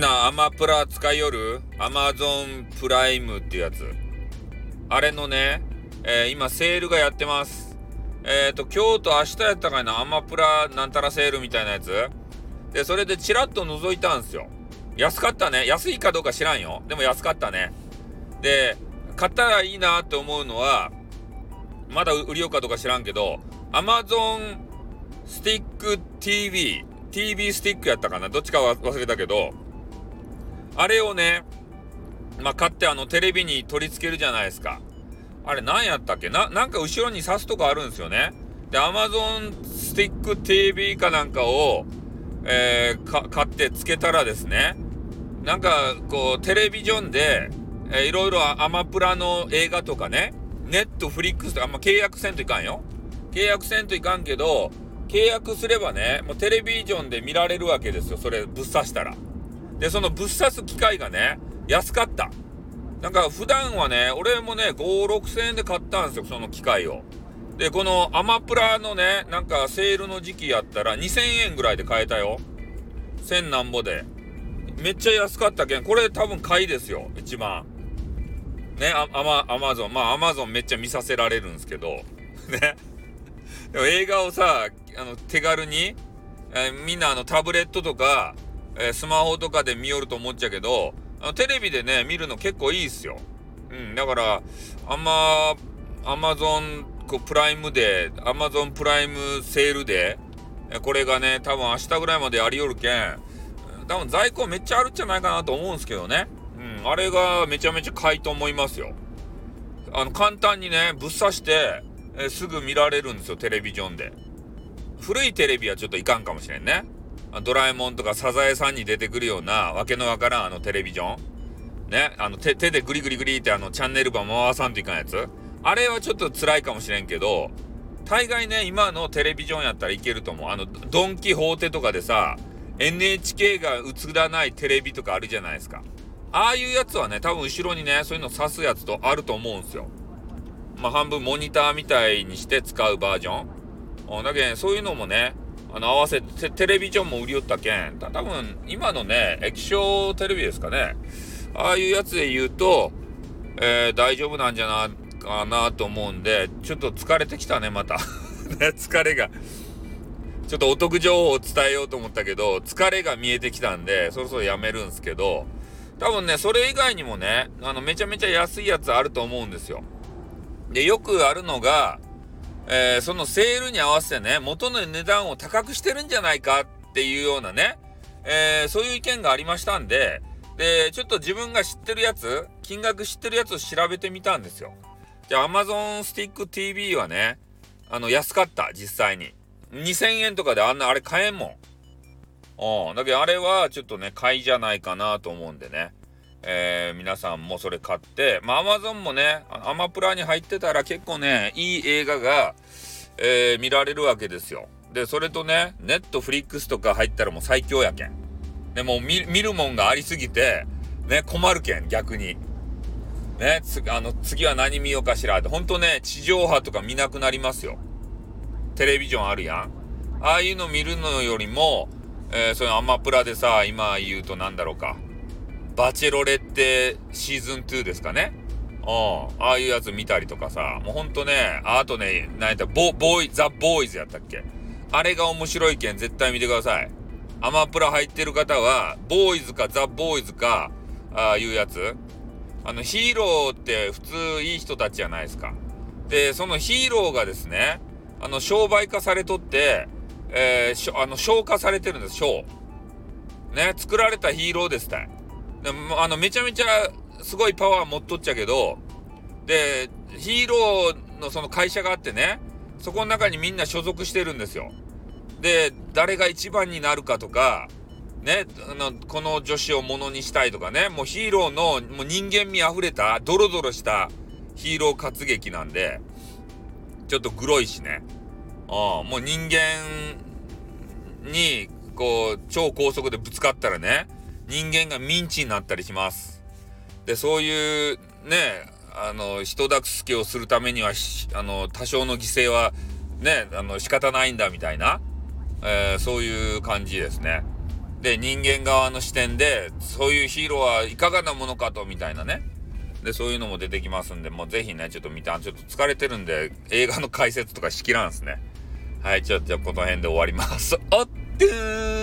なアマプラ使いよる？アマゾンプライムっていうやつ。あれのね、えー、今セールがやってます。えっ、ー、と、今日と明日やったかいな、アマプラなんたらセールみたいなやつ。で、それでチラッと覗いたんすよ。安かったね。安いかどうか知らんよ。でも安かったね。で、買ったらいいなって思うのは、まだ売りようかどうか知らんけど、アマゾンスティック TV、TV スティックやったかな？どっちか忘れたけど、あれをね、まあ、買ってあのテレビに取り付けるじゃないですか。あれ何やったっけ？な、なんか後ろに挿すとこあるんですよね。で、Amazon スティック TV かなんかを、えー、買ってつけたらですね、なんかこうテレビジョンで、えー、いろいろアマプラの映画とかね、ネットフリックスとか、ま、契約せんといかんよ。契約せんといかんけど、契約すればね、もうテレビジョンで見られるわけですよ。それぶっ刺したら。で、そのぶっ刺す機械がね、安かった。なんか普段はね、俺もね、5、6千円で買ったんですよ、その機械を。で、このアマプラのね、なんかセールの時期やったら2000円ぐらいで買えたよ。1000なんぼで。めっちゃ安かったけん、これ多分買いですよ、一番。ね、アマ、アマゾン。まあ、アマゾンめっちゃ見させられるんですけど。ね。でも映画をさ、あの、手軽に、えー、みんなあの、タブレットとか、えー、スマホとかで見よると思っちゃうけど、あのテレビでね、見るの結構いいっすよ。うん、だから、あんま、アマゾンプライムで、アマゾンプライムセールで、これがね、多分明日ぐらいまでありよるけん、多分在庫めっちゃあるんじゃないかなと思うんすけどね。うん、あれがめちゃめちゃ買いと思いますよ。あの、簡単にね、ぶっ刺して、えー、すぐ見られるんですよ、テレビジョンで。古いテレビはちょっといかんかもしれんね。ドラえもんとかサザエさんに出てくるようなわけのわからんあのテレビジョン。ね、あの手手でグリグリグリってあのチャンネル版回さんといかんやつ。あれはちょっと辛いかもしれんけど、大概ね、今のテレビジョンやったらいけると思う。あの、ドンキホーテとかでさ、NHK が映らないテレビとかあるじゃないですか。ああいうやつはね、多分後ろにね、そういうの刺すやつとあると思うんすよ。まあ、半分モニターみたいにして使うバージョン。だけど、ねそういうのもね、あの、合わせて、テレビジョンも売りよったけん、た多分、今のね、液晶テレビですかね。ああいうやつで言うと、えー、大丈夫なんじゃなかなと思うんで、ちょっと疲れてきたね、また。ね、疲れが。ちょっとお得情報を伝えようと思ったけど、疲れが見えてきたんで、そろそろやめるんすけど、多分ね、それ以外にもね、あの、めちゃめちゃ安いやつあると思うんですよ。で、よくあるのが、えー、そのセールに合わせてね、元の値段を高くしてるんじゃないかっていうようなね、えー、そういう意見がありましたんで、で、ちょっと自分が知ってるやつ、金額知ってるやつを調べてみたんですよ。じゃあ Amazon Stick TV はね、あの、安かった、実際に。2000円とかであんな、あれ買えんもん。うん。だけどあれはちょっとね、買いじゃないかなと思うんでね。えー、皆さんもそれ買って、まあ、アマゾンもね、アマプラに入ってたら結構ね、いい映画が、えー、見られるわけですよ。で、それとね、ネットフリックスとか入ったらもう最強やけん。でも見、見るもんがありすぎて、ね、困るけん、逆に。ね、つ、あの、次は何見ようかしらって、ほんとね、地上波とか見なくなりますよ。テレビジョンあるやん。ああいうの見るのよりも、えー、そのアマプラでさ、今言うとなんだろうか。バチェロレッテシーズン2ですかね。うん。ああいうやつ見たりとかさ、もうほんとね、あとね、何やったボ、ボーイ、ザ・ボーイズやったっけあれが面白いけん絶対見てください。アマプラ入ってる方は、ボーイズかザ・ボーイズか、ああいうやつ。あの、ヒーローって普通いい人たちじゃないですか。で、そのヒーローがですね、あの、商売化されとって、えー、あの、消化されてるんです、消。ね、作られたヒーローですたい。あの、めちゃめちゃすごいパワー持っとっちゃけど、で、ヒーローのその会社があってね、そこの中にみんな所属してるんですよ。で、誰が一番になるかとか、ね、あの、この女子をものにしたいとかね、もうヒーローのもう人間味あふれた、ドロドロしたヒーロー活劇なんで、ちょっとグロいしね。うん、もう人間に、こう、超高速でぶつかったらね、人間がミンチになったりします。で、そういうね、あの、人助けをするためには、あの、多少の犠牲はね、あの、仕方ないんだみたいな、えー、そういう感じですね。で、人間側の視点で、そういうヒーローはいかがなものかと、みたいなね。で、そういうのも出てきますんで、もうぜひね、ちょっと見た、ちょっと疲れてるんで、映画の解説とかしきらんすね。はい、じゃあ、じゃあこの辺で終わります。おっとー